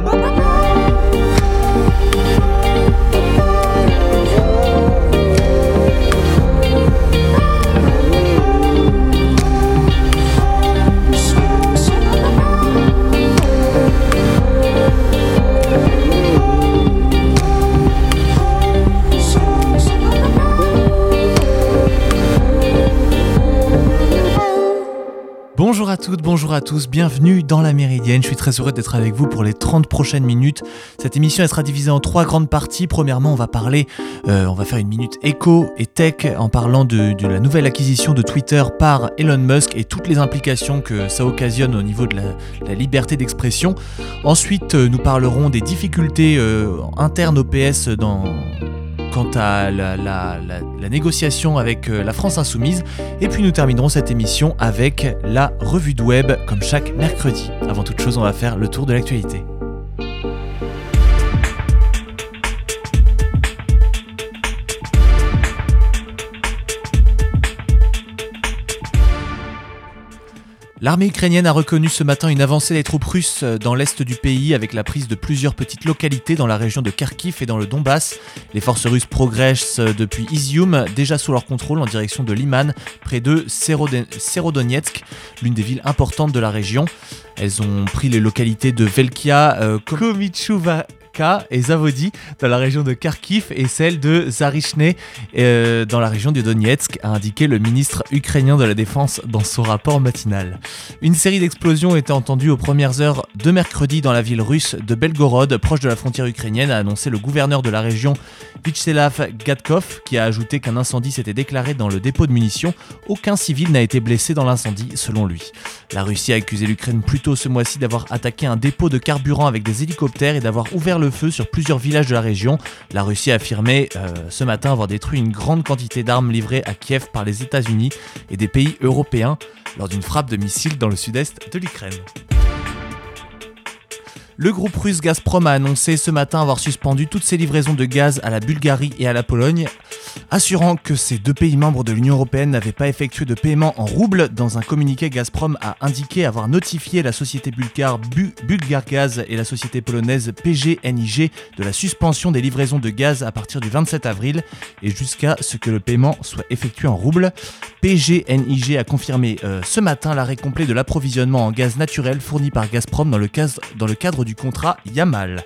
Bye-bye. Bonjour à tous, bienvenue dans la Méridienne. Je suis très heureux d'être avec vous pour les 30 prochaines minutes. Cette émission sera divisée en trois grandes parties. Premièrement, on va parler, euh, on va faire une minute éco et tech en parlant de, la nouvelle acquisition de Twitter par Elon Musk et toutes les implications que ça occasionne au niveau de la, liberté d'expression. Ensuite, euh, nous parlerons des difficultés euh, internes au PS dans quant à la, négociation avec euh, la France Insoumise. Et puis nous terminerons cette émission avec la revue de web, comme chaque mercredi. Avant toute chose, on va faire le tour de l'actualité. L'armée ukrainienne a reconnu ce matin une avancée des troupes russes dans l'est du pays avec la prise de plusieurs petites localités dans la région de Kharkiv et dans le Donbass. Les forces russes progressent depuis Izium, déjà sous leur contrôle en direction de Liman, près de Serodonetsk, l'une des villes importantes de la région. Elles ont pris les localités de Velkia, euh, et Zavodi dans la région de Kharkiv et celle de Zarishne euh, dans la région de Donetsk, a indiqué le ministre ukrainien de la Défense dans son rapport matinal. Une série d'explosions était entendue aux premières heures de mercredi dans la ville russe de Belgorod, proche de la frontière ukrainienne, a annoncé le gouverneur de la région Vyacheslav Gadkov, qui a ajouté qu'un incendie s'était déclaré dans le dépôt de munitions. Aucun civil n'a été blessé dans l'incendie, selon lui. La Russie a accusé l'Ukraine plus tôt ce mois-ci d'avoir attaqué un dépôt de carburant avec des hélicoptères et d'avoir ouvert le feu sur plusieurs villages de la région. La Russie a affirmé euh, ce matin avoir détruit une grande quantité d'armes livrées à Kiev par les États-Unis et des pays européens lors d'une frappe de missiles dans le sud-est de l'Ukraine. Le groupe russe Gazprom a annoncé ce matin avoir suspendu toutes ses livraisons de gaz à la Bulgarie et à la Pologne, assurant que ces deux pays membres de l'Union européenne n'avaient pas effectué de paiement en roubles. Dans un communiqué, Gazprom a indiqué avoir notifié la société bulgare Bu Bulgargaz et la société polonaise PGNIG de la suspension des livraisons de gaz à partir du 27 avril et jusqu'à ce que le paiement soit effectué en roubles. PGNIG a confirmé euh, ce matin l'arrêt complet de l'approvisionnement en gaz naturel fourni par Gazprom dans le, dans le cadre du contrat Yamal.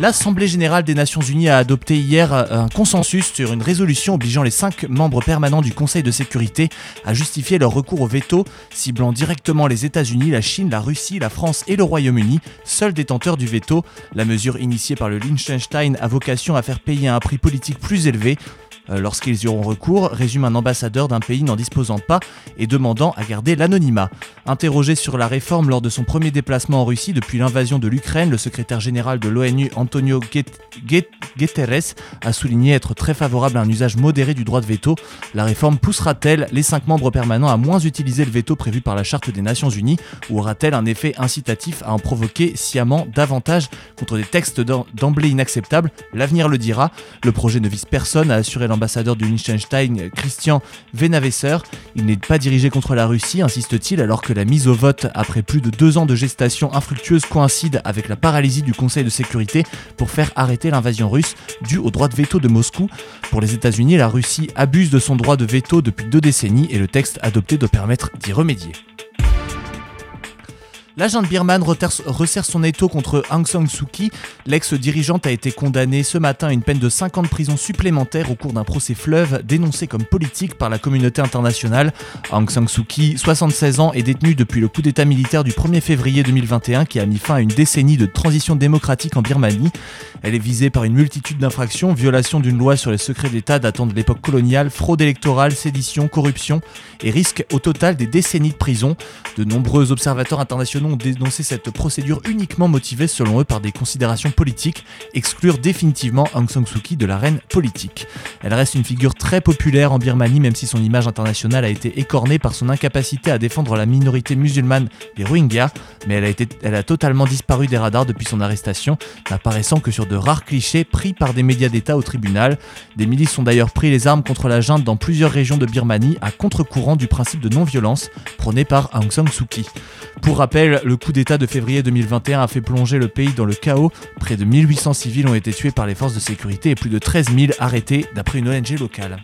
L'Assemblée générale des Nations Unies a adopté hier euh, un consensus sur une résolution obligeant les cinq membres permanents du Conseil de sécurité à justifier leur recours au veto, ciblant directement les États-Unis, la Chine, la Russie, la France et le Royaume-Uni, seuls détenteurs du veto. La mesure initiée par le Liechtenstein a vocation à faire payer un prix politique plus élevé lorsqu'ils y auront recours, résume un ambassadeur d'un pays n'en disposant pas et demandant à garder l'anonymat. Interrogé sur la réforme lors de son premier déplacement en Russie depuis l'invasion de l'Ukraine, le secrétaire général de l'ONU Antonio Guterres a souligné être très favorable à un usage modéré du droit de veto. La réforme poussera-t-elle les cinq membres permanents à moins utiliser le veto prévu par la Charte des Nations Unies ou aura-t-elle un effet incitatif à en provoquer sciemment davantage contre des textes d'emblée inacceptables? L'avenir le dira. Le projet ne vise personne, à assurer l'ambassadeur du Liechtenstein, Christian Venavesser. Il n'est pas dirigé contre la Russie, insiste-t-il, alors que la mise au vote après plus de deux ans de gestation infructueuse coïncide avec la paralysie du Conseil de sécurité pour faire arrêter l'invasion russe due au droit de veto de Moscou. Pour les États-Unis, la Russie abuse de son droit de veto depuis deux décennies et le texte adopté doit permettre d'y remédier. L'agent Birman resserre son étau contre Aung San Suu Kyi. L'ex-dirigeante a été condamnée ce matin à une peine de 5 ans de prison supplémentaire au cours d'un procès fleuve dénoncé comme politique par la communauté internationale. Aung San Suu Kyi, 76 ans, est détenue depuis le coup d'état militaire du 1er février 2021 qui a mis fin à une décennie de transition démocratique en Birmanie. Elle est visée par une multitude d'infractions, violation d'une loi sur les secrets d'État datant de l'époque coloniale, fraude électorale, sédition, corruption et risque au total des décennies de prison. De nombreux observateurs internationaux ont dénoncé cette procédure uniquement motivée selon eux par des considérations politiques, exclure définitivement Aung San Suu Kyi de l'arène politique. Elle reste une figure très populaire en Birmanie même si son image internationale a été écornée par son incapacité à défendre la minorité musulmane des Rohingyas, mais elle a, été, elle a totalement disparu des radars depuis son arrestation, n'apparaissant que sur de rares clichés pris par des médias d'État au tribunal. Des milices ont d'ailleurs pris les armes contre la junte dans plusieurs régions de Birmanie à contre-courant du principe de non-violence prôné par Aung San Suu Kyi. Pour rappel, le coup d'État de février 2021 a fait plonger le pays dans le chaos. Près de 1800 civils ont été tués par les forces de sécurité et plus de 13 000 arrêtés d'après une ONG locale.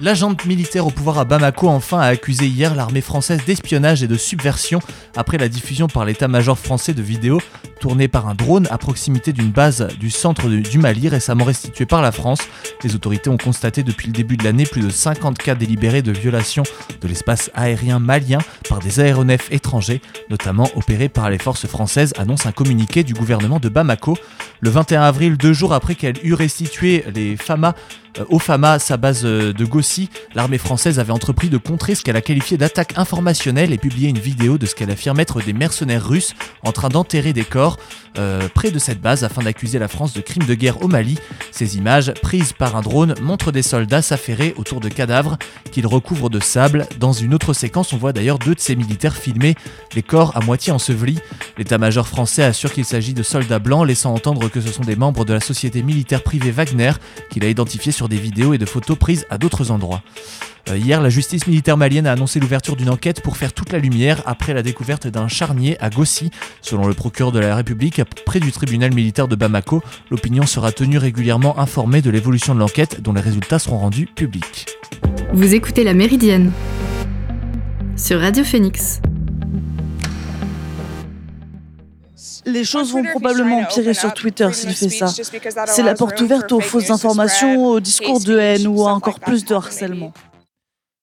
L'agent militaire au pouvoir à Bamako enfin a accusé hier l'armée française d'espionnage et de subversion après la diffusion par l'état-major français de vidéos tournées par un drone à proximité d'une base du centre du Mali récemment restituée par la France. Les autorités ont constaté depuis le début de l'année plus de 50 cas délibérés de violation de l'espace aérien malien par des aéronefs étrangers, notamment opérés par les forces françaises, annonce un communiqué du gouvernement de Bamako. Le 21 avril, deux jours après qu'elle eut restitué les FAMA au FAMA, sa base euh, de Gossi, l'armée française avait entrepris de contrer ce qu'elle a qualifié d'attaque informationnelle et publié une vidéo de ce qu'elle affirme être des mercenaires russes en train d'enterrer des corps euh, près de cette base afin d'accuser la France de crimes de guerre au Mali. Ces images, prises par un drone, montrent des soldats s'affairer autour de cadavres qu'ils recouvrent de sable. Dans une autre séquence, on voit d'ailleurs deux de ces militaires filmer les corps à moitié ensevelis. L'état-major français assure qu'il s'agit de soldats blancs, laissant entendre que ce sont des membres de la société militaire privée Wagner qu'il a identifié sur des vidéos et de photos prises à d'autres endroits. Euh, hier, la justice militaire malienne a annoncé l'ouverture d'une enquête pour faire toute la lumière après la découverte d'un charnier à Gossi. Selon le procureur de la République, près du tribunal militaire de Bamako, l'opinion sera tenue régulièrement informée de l'évolution de l'enquête dont les résultats seront rendus publics. Vous écoutez La Méridienne sur Radio Phoenix. Les choses vont probablement empirer sur Twitter s'il fait ça. C'est la porte ouverte aux fausses informations, aux discours de haine ou à encore plus de harcèlement.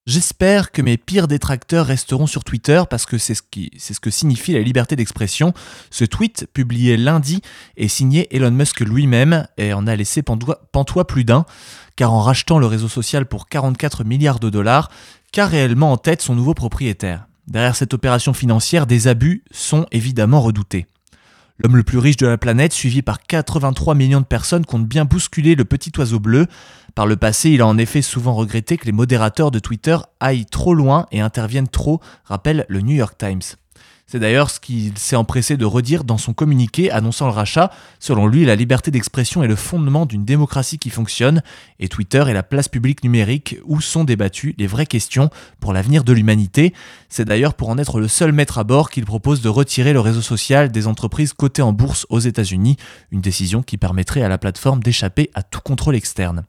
J'espère que mes pires détracteurs resteront sur Twitter parce que c'est ce, c'est ce que signifie la liberté d'expression. Ce tweet, publié lundi, est signé Elon Musk lui-même et en a laissé pantois plus d'un, car en rachetant le réseau social pour 44 milliards de dollars, qu'a réellement en tête son nouveau propriétaire? Derrière cette opération financière, des abus sont évidemment redoutés. L'homme le plus riche de la planète, suivi par 83 millions de personnes, compte bien bousculer le petit oiseau bleu. Par le passé, il a en effet souvent regretté que les modérateurs de Twitter aillent trop loin et interviennent trop, rappelle le New York Times. C'est d'ailleurs ce qu'il s'est empressé de redire dans son communiqué annonçant le rachat. Selon lui, la liberté d'expression est le fondement d'une démocratie qui fonctionne et Twitter est la place publique numérique où sont débattues les vraies questions pour l'avenir de l'humanité. C'est d'ailleurs pour en être le seul maître à bord qu'il propose de retirer le réseau social des entreprises cotées en bourse aux États-Unis, une décision qui permettrait à la plateforme d'échapper à tout contrôle externe.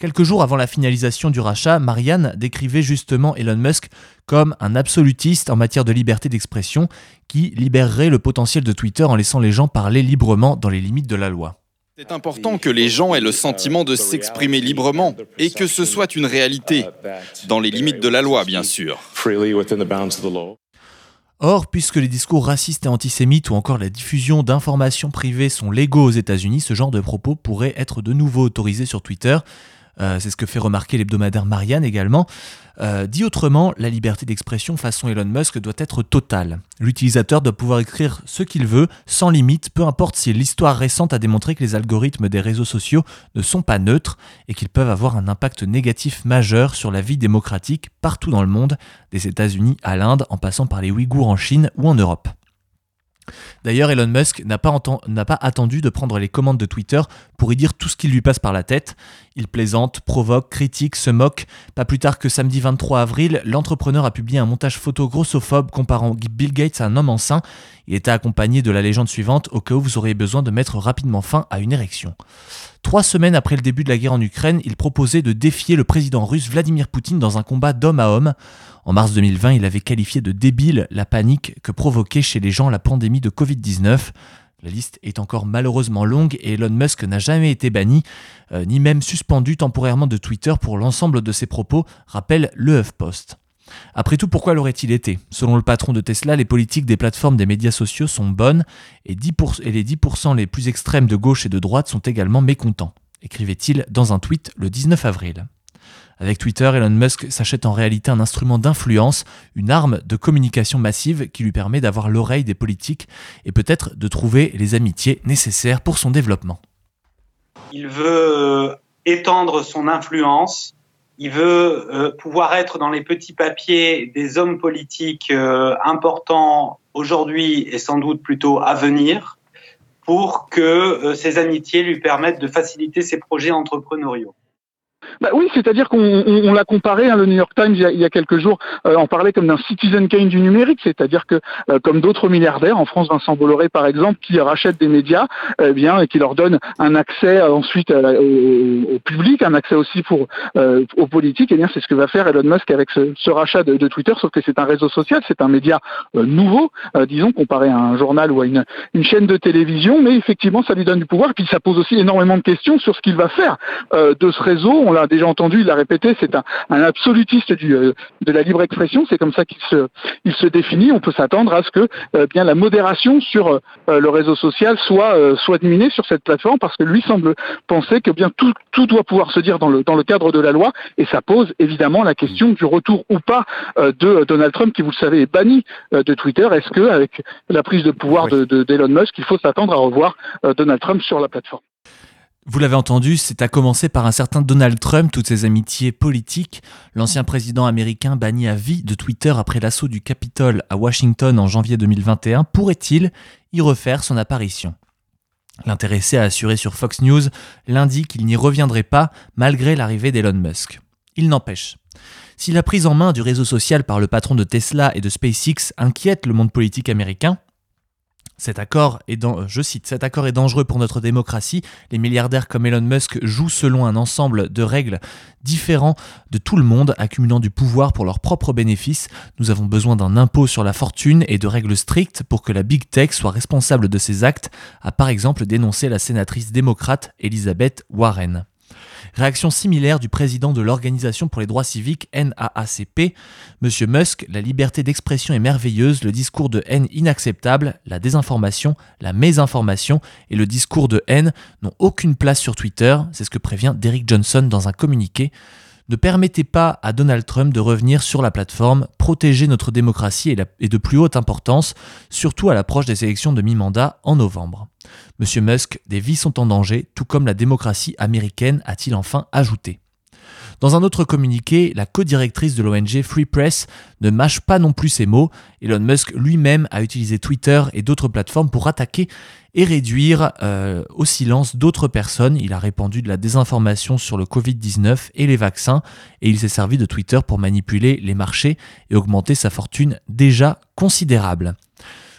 Quelques jours avant la finalisation du rachat, Marianne décrivait justement Elon Musk comme un absolutiste en matière de liberté d'expression qui libérerait le potentiel de Twitter en laissant les gens parler librement dans les limites de la loi. C'est important que les gens aient le sentiment de s'exprimer librement et que ce soit une réalité, dans les limites de la loi bien sûr. Or, puisque les discours racistes et antisémites ou encore la diffusion d'informations privées sont légaux aux États-Unis, ce genre de propos pourrait être de nouveau autorisé sur Twitter. Euh, c'est ce que fait remarquer l'hebdomadaire Marianne également. Euh, dit autrement, la liberté d'expression façon Elon Musk doit être totale. L'utilisateur doit pouvoir écrire ce qu'il veut, sans limite, peu importe si l'histoire récente a démontré que les algorithmes des réseaux sociaux ne sont pas neutres et qu'ils peuvent avoir un impact négatif majeur sur la vie démocratique partout dans le monde, des États-Unis à l'Inde, en passant par les Ouïghours en Chine ou en Europe. D'ailleurs, Elon Musk n'a pas, attendu de prendre les commandes de Twitter pour y dire tout ce qui lui passe par la tête. Il plaisante, provoque, critique, se moque. Pas plus tard que samedi 23 avril, l'entrepreneur a publié un montage photo grossophobe comparant Bill Gates à un homme enceint. Il était accompagné de la légende suivante au cas où vous auriez besoin de mettre rapidement fin à une érection. Trois semaines après le début de la guerre en Ukraine, il proposait de défier le président russe Vladimir Poutine dans un combat d'homme à homme. En mars 2020, il avait qualifié de débile la panique que provoquait chez les gens la pandémie de Covid-19. La liste est encore malheureusement longue et Elon Musk n'a jamais été banni, euh, ni même suspendu temporairement de Twitter pour l'ensemble de ses propos, rappelle le HuffPost. Après tout, pourquoi l'aurait-il été? Selon le patron de Tesla, les politiques des plateformes des médias sociaux sont bonnes et, et les 10% les plus extrêmes de gauche et de droite sont également mécontents, écrivait-il dans un tweet le 19 avril. Avec Twitter, Elon Musk s'achète en réalité un instrument d'influence, une arme de communication massive qui lui permet d'avoir l'oreille des politiques et peut-être de trouver les amitiés nécessaires pour son développement. Il veut étendre son influence il veut euh, pouvoir être dans les petits papiers des hommes politiques euh, importants aujourd'hui et sans doute plutôt à venir pour que euh, ces amitiés lui permettent de faciliter ses projets entrepreneuriaux. Bah oui, c'est-à-dire qu'on l'a comparé, hein, le New York Times il y a, quelques jours euh, en parlait comme d'un Citizen Kane du numérique, c'est-à-dire que euh, comme d'autres milliardaires, en France Vincent Bolloré par exemple, qui rachètent des médias, eh bien, et qui leur donnent un accès euh, ensuite au, public, un accès aussi pour aux politiques, et eh bien c'est ce que va faire Elon Musk avec ce, rachat de, Twitter, sauf que c'est un réseau social, c'est un média nouveau, disons comparé à un journal ou à une, chaîne de télévision, mais effectivement ça lui donne du pouvoir, puis ça pose aussi énormément de questions sur ce qu'il va faire de ce réseau. L'a déjà entendu, il l'a répété, c'est un, absolutiste du, euh, de la libre expression, c'est comme ça qu'il se, il se définit. On peut s'attendre à ce que euh, bien la modération sur euh, le réseau social soit, soit diminuée sur cette plateforme, parce que lui semble penser que bien tout, tout doit pouvoir se dire dans le, dans le cadre de la loi, et ça pose évidemment la question du retour ou pas de Donald Trump, qui vous le savez est banni de Twitter. Est-ce que avec la prise de pouvoir de d'Elon Musk, il faut s'attendre à revoir Donald Trump sur la plateforme? Vous l'avez entendu, c'est à commencer par un certain Donald Trump, toutes ses amitiés politiques. L'ancien président américain banni à vie de Twitter après l'assaut du Capitole à Washington en janvier 2021 pourrait-il y refaire son apparition? L'intéressé a assuré sur Fox News lundi qu'il n'y reviendrait pas malgré l'arrivée d'Elon Musk. Il n'empêche. Si la prise en main du réseau social par le patron de Tesla et de SpaceX inquiète le monde politique américain, cet accord est, je cite, cet accord est dangereux pour notre démocratie. Les milliardaires comme Elon Musk jouent selon un ensemble de règles différents de tout le monde, accumulant du pouvoir pour leurs propres bénéfices. Nous avons besoin d'un impôt sur la fortune et de règles strictes pour que la big tech soit responsable de ses actes, a par exemple dénoncé la sénatrice démocrate Elizabeth Warren. Réaction similaire du président de l'Organisation pour les droits civiques NAACP, M. Musk, la liberté d'expression est merveilleuse, le discours de haine inacceptable, la désinformation, la mésinformation et le discours de haine n'ont aucune place sur Twitter, c'est ce que prévient Derek Johnson dans un communiqué. Ne permettez pas à Donald Trump de revenir sur la plateforme, protéger notre démocratie est de plus haute importance, surtout à l'approche des élections de mi-mandat en novembre. Monsieur Musk, des vies sont en danger, tout comme la démocratie américaine, a-t-il enfin ajouté. Dans un autre communiqué, la co-directrice de l'ONG Free Press ne mâche pas non plus ses mots. Elon Musk lui-même a utilisé Twitter et d'autres plateformes pour attaquer et réduire euh, au silence d'autres personnes. Il a répandu de la désinformation sur le Covid-19 et les vaccins et il s'est servi de Twitter pour manipuler les marchés et augmenter sa fortune déjà considérable.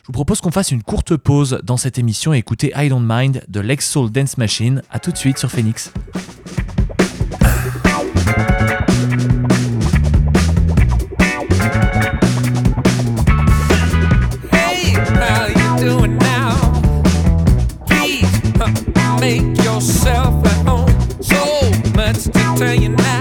Je vous propose qu'on fasse une courte pause dans cette émission et écouter I Don't Mind de Lex Soul Dance Machine. A tout de suite sur Phoenix. tell you now.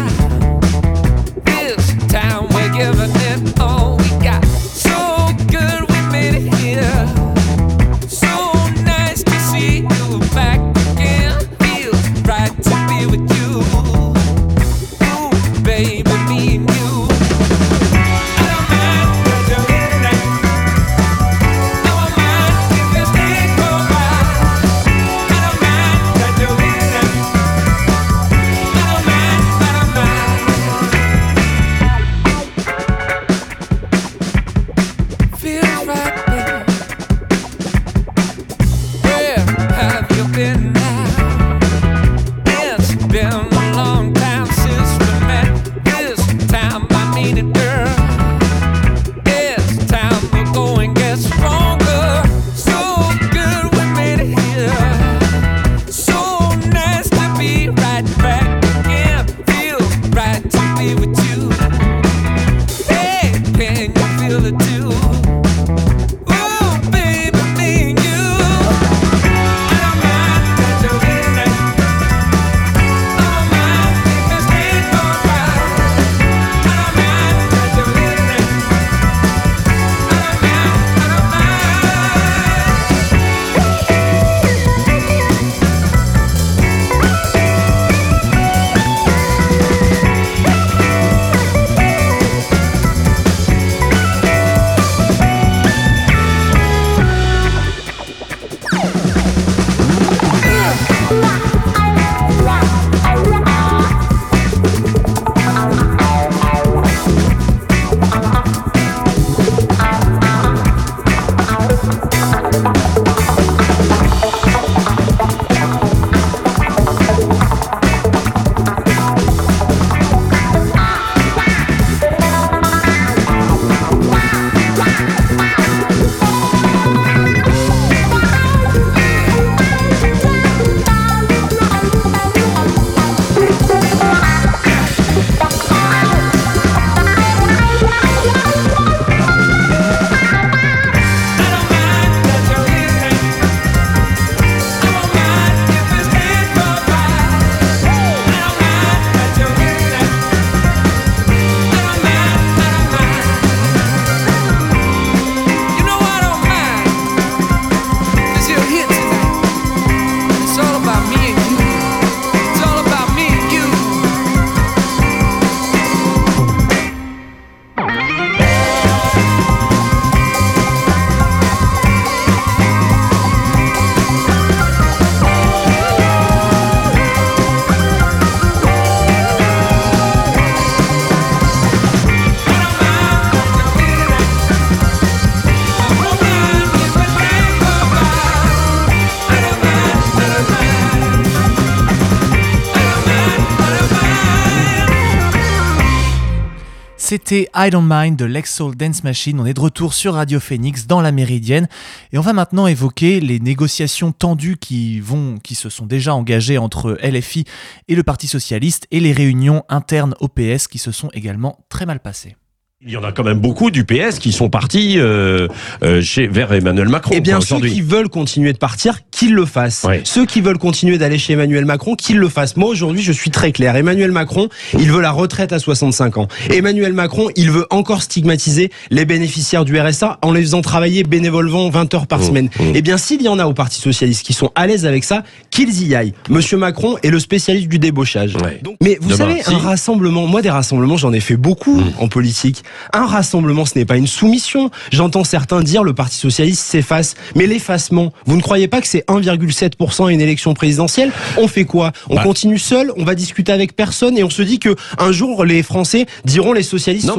C'était I Don't Mind de Lex Soul Dance Machine. On est de retour sur Radio Phoenix dans la Méridienne et on va maintenant évoquer les négociations tendues qui vont, qui se sont déjà engagées entre LFI et le Parti Socialiste et les réunions internes au PS qui se sont également très mal passées. Il y en a quand même beaucoup du PS qui sont partis euh, euh, chez, vers Emmanuel Macron. Eh bien, ceux qui veulent continuer de partir, qu'ils le fassent. Ceux qui veulent continuer d'aller chez Emmanuel Macron, qu'ils le fassent. Moi, aujourd'hui, je suis très clair. Emmanuel Macron, il veut la retraite à 65 ans. Emmanuel Macron, il veut encore stigmatiser les bénéficiaires du RSA en les faisant travailler bénévolement 20 heures par mmh, semaine. Mmh. Eh bien, s'il y en a au Parti Socialiste qui sont à l'aise avec ça, qu'ils y aillent. Monsieur Macron est le spécialiste du débauchage. mais vous savez, un rassemblement, moi, des rassemblements, j'en ai fait beaucoup mmh. en politique. Un rassemblement, ce n'est pas une soumission. J'entends certains dire le Parti socialiste s'efface. Mais l'effacement, vous ne croyez pas que c'est 1,7% à une élection présidentielle On fait quoi On bah. continue seul, on va discuter avec personne et on se dit que un jour les Français diront les socialistes sont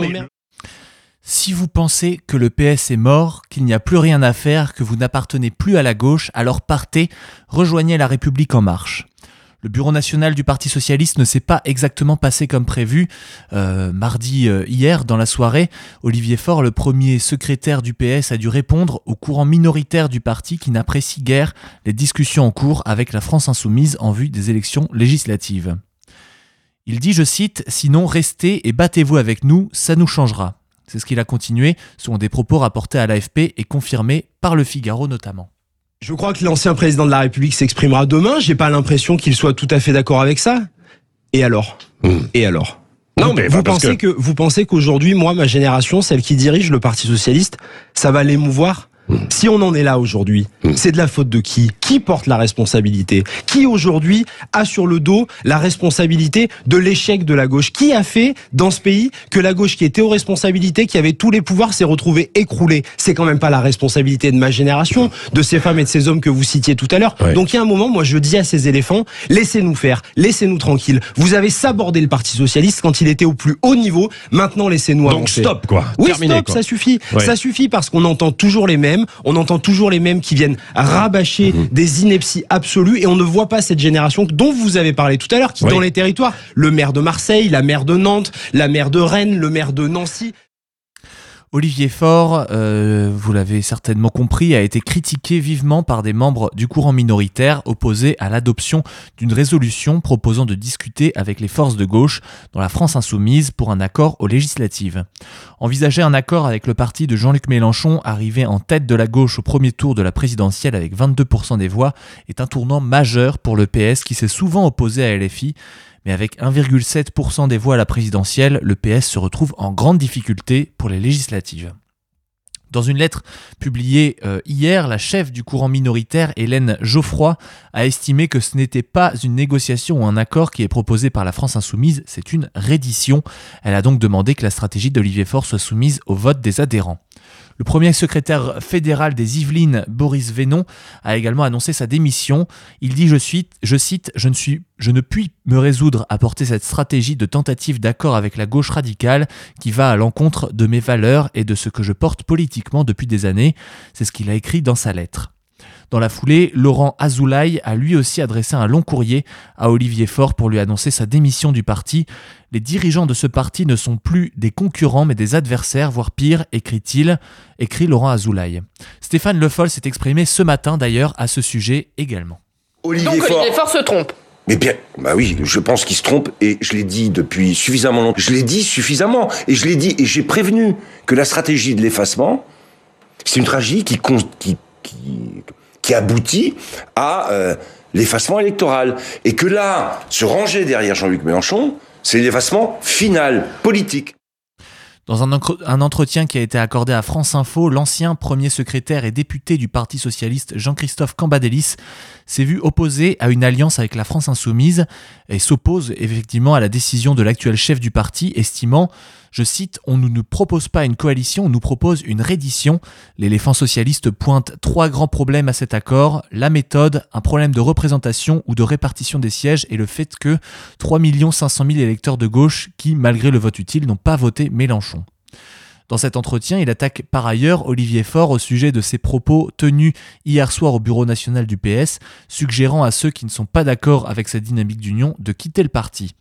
si vous pensez que le PS est mort, qu'il n'y a plus rien à faire, que vous n'appartenez plus à la gauche, alors partez, rejoignez la République en marche. Le bureau national du Parti socialiste ne s'est pas exactement passé comme prévu. Euh, mardi euh, hier, dans la soirée, Olivier Faure, le premier secrétaire du PS, a dû répondre au courant minoritaire du parti qui n'apprécie guère les discussions en cours avec la France insoumise en vue des élections législatives. Il dit, je cite, Sinon restez et battez-vous avec nous, ça nous changera. C'est ce qu'il a continué, selon des propos rapportés à l'AFP et confirmés par le Figaro notamment. Je crois que l'ancien président de la République s'exprimera demain. J'ai pas l'impression qu'il soit tout à fait d'accord avec ça. Et alors? Hmm. Et alors? Non, mais vous pensez que... que vous pensez qu'aujourd'hui, moi, ma génération, celle qui dirige le Parti socialiste, ça va l'émouvoir? Si on en est là aujourd'hui, hmm. c'est de la faute de qui? Qui porte la responsabilité? Qui aujourd'hui a sur le dos la responsabilité de l'échec de la gauche? Qui a fait dans ce pays que la gauche qui était aux responsabilités, qui avait tous les pouvoirs, s'est retrouvée écroulée? C'est quand même pas la responsabilité de ma génération, de ces femmes et de ces hommes que vous citiez tout à l'heure. Donc il y a un moment, moi je dis à ces éléphants, laissez-nous faire, laissez-nous tranquilles. Vous avez sabordé le Parti socialiste quand il était au plus haut niveau. Maintenant laissez-nous avancer. Donc stop quoi. Oui stop, ça suffit. Ça suffit parce qu'on entend toujours les mêmes on entend toujours les mêmes qui viennent rabâcher mhm. des inepties absolues et on ne voit pas cette génération dont vous avez parlé tout à l'heure qui dans les territoires, le maire de Marseille, la maire de Nantes, la maire de Rennes, le maire de Nancy, Olivier Faure, euh, vous l'avez certainement compris, a été critiqué vivement par des membres du courant minoritaire opposés à l'adoption d'une résolution proposant de discuter avec les forces de gauche dans la France insoumise pour un accord aux législatives. Envisager un accord avec le parti de Jean-Luc Mélenchon, arrivé en tête de la gauche au premier tour de la présidentielle avec 22% des voix, est un tournant majeur pour le PS qui s'est souvent opposé à LFI mais avec 1,7% des voix à la présidentielle, le PS se retrouve en grande difficulté pour les législatives. Dans une lettre publiée euh, hier, la chef du courant minoritaire, Hélène Geoffroy, a estimé que ce n'était pas une négociation ou un accord qui est proposé par la France insoumise, c'est une reddition. Elle a donc demandé que la stratégie d'Olivier Faure soit soumise au vote des adhérents. Le premier secrétaire fédéral des Yvelines, Boris Vénon, a également annoncé sa démission. Il dit, je, suis, je cite, je ne, ne puis me résoudre à porter cette stratégie de tentative d'accord avec la gauche radicale qui va à l'encontre de mes valeurs et de ce que je porte politiquement depuis des années. C'est ce qu'il a écrit dans sa lettre. Dans la foulée, Laurent Azoulay a lui aussi adressé un long courrier à Olivier Faure pour lui annoncer sa démission du parti. Les dirigeants de ce parti ne sont plus des concurrents mais des adversaires, voire pire, écrit-il, écrit Laurent Azoulay. Stéphane Le Foll s'est exprimé ce matin d'ailleurs à ce sujet également. Olivier Donc Olivier Faure se trompe mais bien, bah oui, je pense qu'il se trompe et je l'ai dit depuis suffisamment longtemps. Je l'ai dit suffisamment et je l'ai dit et j'ai prévenu que la stratégie de l'effacement, c'est une tragédie qui, qui, qui, qui aboutit à euh, l'effacement électoral. Et que là, se ranger derrière Jean-Luc Mélenchon, c'est l'effacement final, politique. Dans un, entretien qui a été accordé à France Info, l'ancien premier secrétaire et député du Parti socialiste Jean-Christophe Cambadélis s'est vu opposé à une alliance avec la France insoumise et s'oppose effectivement à la décision de l'actuel chef du parti, estimant je cite, On ne nous propose pas une coalition, on nous propose une reddition. L'éléphant socialiste pointe trois grands problèmes à cet accord. La méthode, un problème de représentation ou de répartition des sièges et le fait que 3 500 000 électeurs de gauche qui, malgré le vote utile, n'ont pas voté Mélenchon. Dans cet entretien, il attaque par ailleurs Olivier Faure au sujet de ses propos tenus hier soir au bureau national du PS, suggérant à ceux qui ne sont pas d'accord avec cette dynamique d'union de quitter le parti.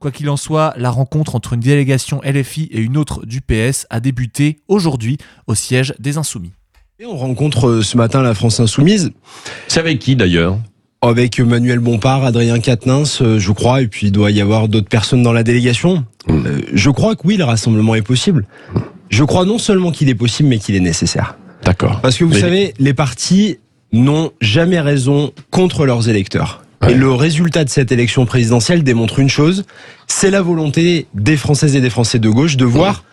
Quoi qu'il en soit, la rencontre entre une délégation LFI et une autre du PS a débuté aujourd'hui au siège des Insoumis. Et on rencontre euh, ce matin la France Insoumise. C'est avec qui d'ailleurs? Avec Manuel Bompard, Adrien Quatennens, euh, je crois, et puis il doit y avoir d'autres personnes dans la délégation. Mm. Euh, je crois que oui, le rassemblement est possible. Je crois non seulement qu'il est possible, mais qu'il est nécessaire. D'accord. Parce que vous Mais- savez, les partis n'ont jamais raison contre leurs électeurs. Ouais. Et le résultat de cette élection présidentielle démontre une chose, c'est la volonté des Françaises et des Français de gauche de voir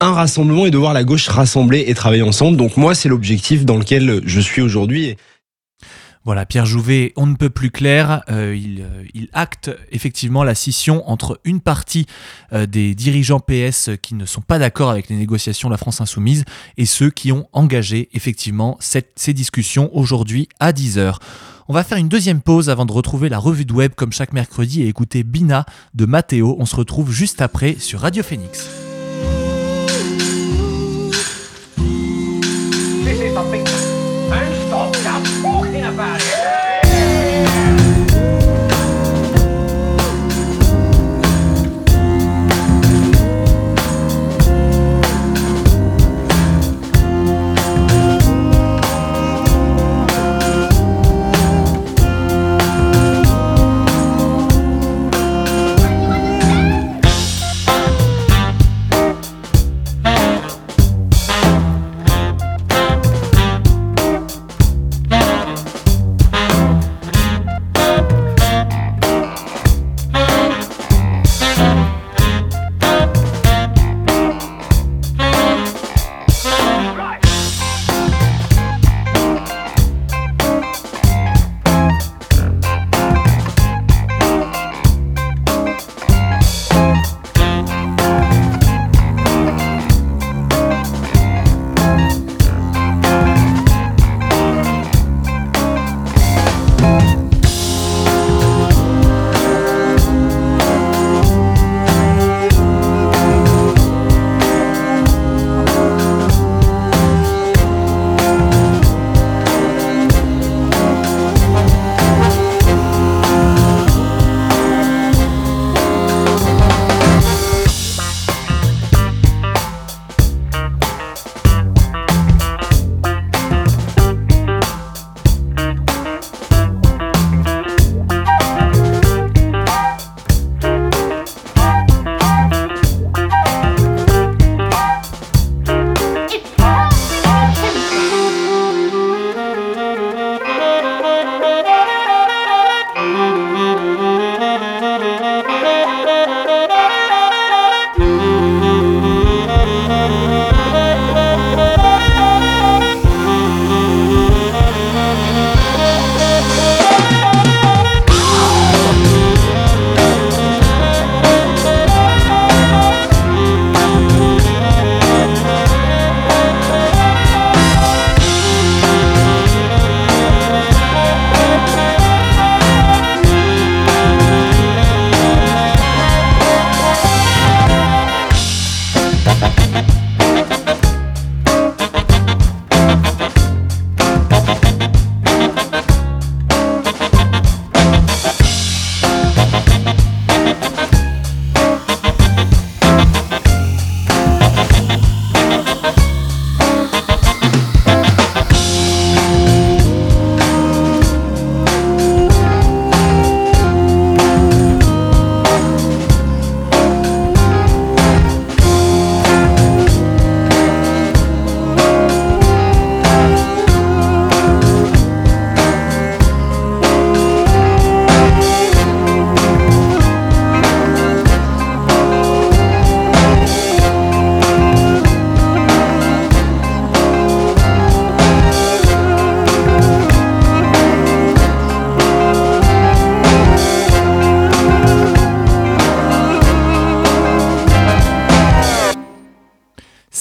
un rassemblement et de voir la gauche rassembler et travailler ensemble. Donc moi, c'est l'objectif dans lequel je suis aujourd'hui. Voilà, Pierre Jouvet, on ne peut plus clair. Euh, il, euh, il acte effectivement la scission entre une partie euh, des dirigeants PS qui ne sont pas d'accord avec les négociations de la France Insoumise et ceux qui ont engagé effectivement cette- ces discussions aujourd'hui à 10h. On va faire une deuxième pause avant de retrouver la revue de web comme chaque mercredi et écouter Bina de Mathéo. On se retrouve juste après sur Radio Phoenix.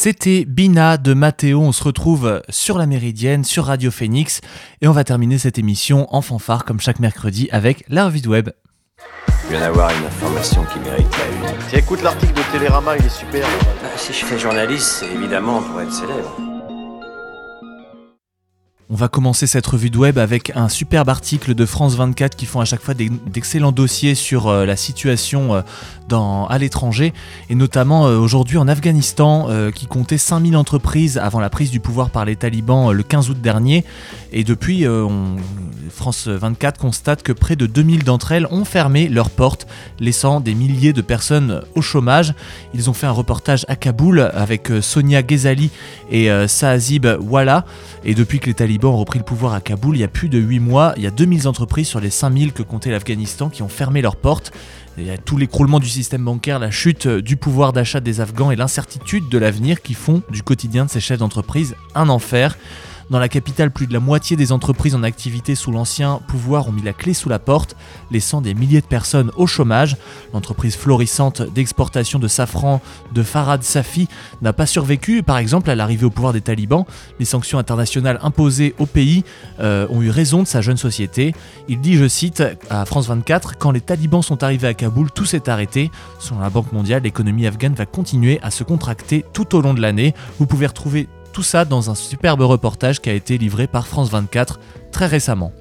C'était Bina de Mathéo. On se retrouve sur la Méridienne, sur Radio Phoenix. Et on va terminer cette émission en fanfare, comme chaque mercredi, avec la revue de web. Je viens d'avoir une information qui mérite la une. Tiens, écoute l'article de Télérama, il est super. Bah, si je fais journaliste, c'est évidemment pour être célèbre. On va commencer cette revue de web avec un superbe article de France 24 qui font à chaque fois d'excellents dossiers sur euh, la situation euh, à l'étranger et notamment euh, aujourd'hui en Afghanistan qui comptait 5000 entreprises avant la prise du pouvoir par les talibans le 15 août dernier et depuis France 24 constate que près de 2000 d'entre elles ont fermé leurs portes laissant des milliers de personnes au chômage. Ils ont fait un reportage à Kaboul avec Sonia Ghezali et Saazib Walla et depuis que les talibans ont repris le pouvoir à Kaboul il y a plus de 8 mois. Il y a 2000 entreprises sur les 5000 que comptait l'Afghanistan qui ont fermé leurs portes. Il y a tout l'écroulement du système bancaire, la chute du pouvoir d'achat des Afghans et l'incertitude de l'avenir qui font du quotidien de ces chefs d'entreprise un enfer. Dans la capitale, plus de la moitié des entreprises en activité sous l'ancien pouvoir ont mis la clé sous la porte, laissant des milliers de personnes au chômage. L'entreprise florissante d'exportation de safran de Farad Safi n'a pas survécu, par exemple, à l'arrivée au pouvoir des talibans. Les sanctions internationales imposées au pays euh, ont eu raison de sa jeune société. Il dit, je cite, à France 24, quand les talibans sont arrivés à Kaboul, tout s'est arrêté. Selon la Banque mondiale, l'économie afghane va continuer à se contracter tout au long de l'année. Vous pouvez retrouver tout ça dans un superbe reportage qui a été livré par France 24 très récemment.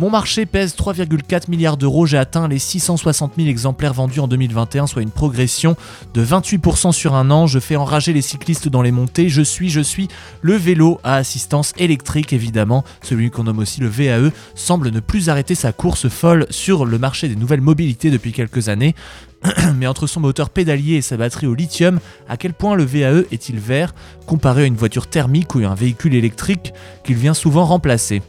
Mon marché pèse 3,4 milliards d'euros, j'ai atteint les 660 000 exemplaires vendus en 2021, soit une progression de 28% sur un an. Je fais enrager les cyclistes dans les montées. Je suis, je suis le vélo à assistance électrique, évidemment. Celui qu'on nomme aussi le VAE semble ne plus arrêter sa course folle sur le marché des nouvelles mobilités depuis quelques années. Mais entre son moteur pédalier et sa batterie au lithium, à quel point le VAE est-il vert comparé à une voiture thermique ou à un véhicule électrique qu'il vient souvent remplacer?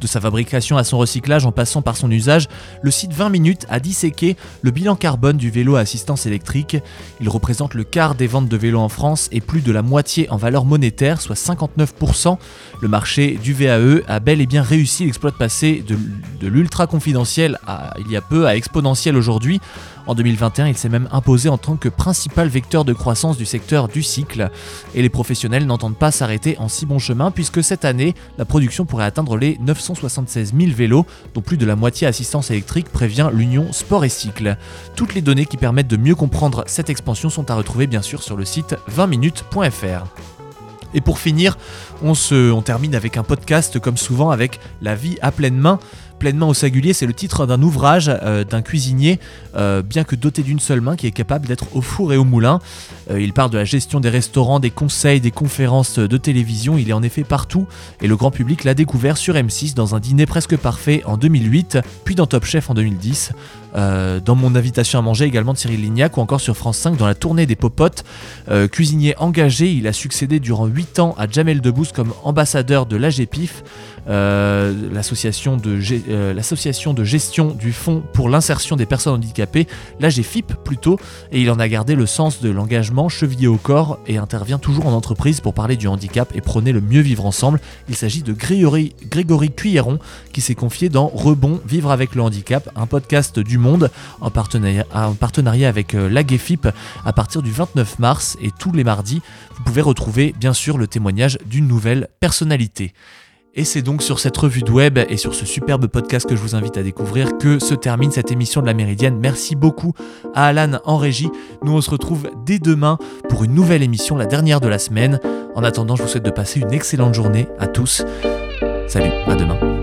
De sa fabrication à son recyclage en passant par son usage, le site 20 minutes a disséqué le bilan carbone du vélo à assistance électrique. Il représente le quart des ventes de vélos en France et plus de la moitié en valeur monétaire, soit 59%. Le marché du VAE a bel et bien réussi l'exploit de passer de, l'ultra confidentiel il y a peu à exponentiel aujourd'hui. En 2021, il s'est même imposé en tant que principal vecteur de croissance du secteur du cycle. Et les professionnels n'entendent pas s'arrêter en si bon chemin puisque cette année, la production pourrait atteindre les 976 000 vélos, dont plus de la moitié assistance électrique prévient l'Union Sport et Cycle. Toutes les données qui permettent de mieux comprendre cette expansion sont à retrouver bien sûr sur le site 20minutes.fr. Et pour finir, on, on termine avec un podcast comme souvent avec La vie à pleine main Pleinement au singulier, c'est le titre d'un ouvrage euh, d'un cuisinier, euh, bien que doté d'une seule main, qui est capable d'être au four et au moulin. Euh, il parle de la gestion des restaurants, des conseils, des conférences de télévision. Il est en effet partout et le grand public l'a découvert sur M6 dans un dîner presque parfait en 2008, puis dans Top Chef en 2010. Dans mon invitation à manger également de Cyril Lignac ou encore sur France 5 dans la tournée des Popotes. cuisinier engagé, il a succédé durant 8 ans à Jamel Debbouze comme ambassadeur de l'AGPIF, l'association de euh, l'association de gestion du Fonds pour l'insertion des personnes handicapées, l'AGFIP plutôt, et il en a gardé le sens de l'engagement chevillé au corps et intervient toujours en entreprise pour parler du handicap et prôner le mieux vivre ensemble. Il s'agit de Grégory, Grégory Cuilleron qui s'est confié dans Rebond, Vivre avec le handicap, un podcast du Monde en partenariat, en partenariat avec euh, l'AGFIP à partir du 29 mars et tous les mardis. Vous pouvez retrouver bien sûr le témoignage d'une nouvelle personnalité. Et c'est donc sur cette revue de web et sur ce superbe podcast que je vous invite à découvrir que se termine cette émission de la Méridienne. Merci beaucoup à Alan en régie. Nous on se retrouve dès demain pour une nouvelle émission, la dernière de la semaine. En attendant, je vous souhaite de passer une excellente journée à tous. Salut, à demain.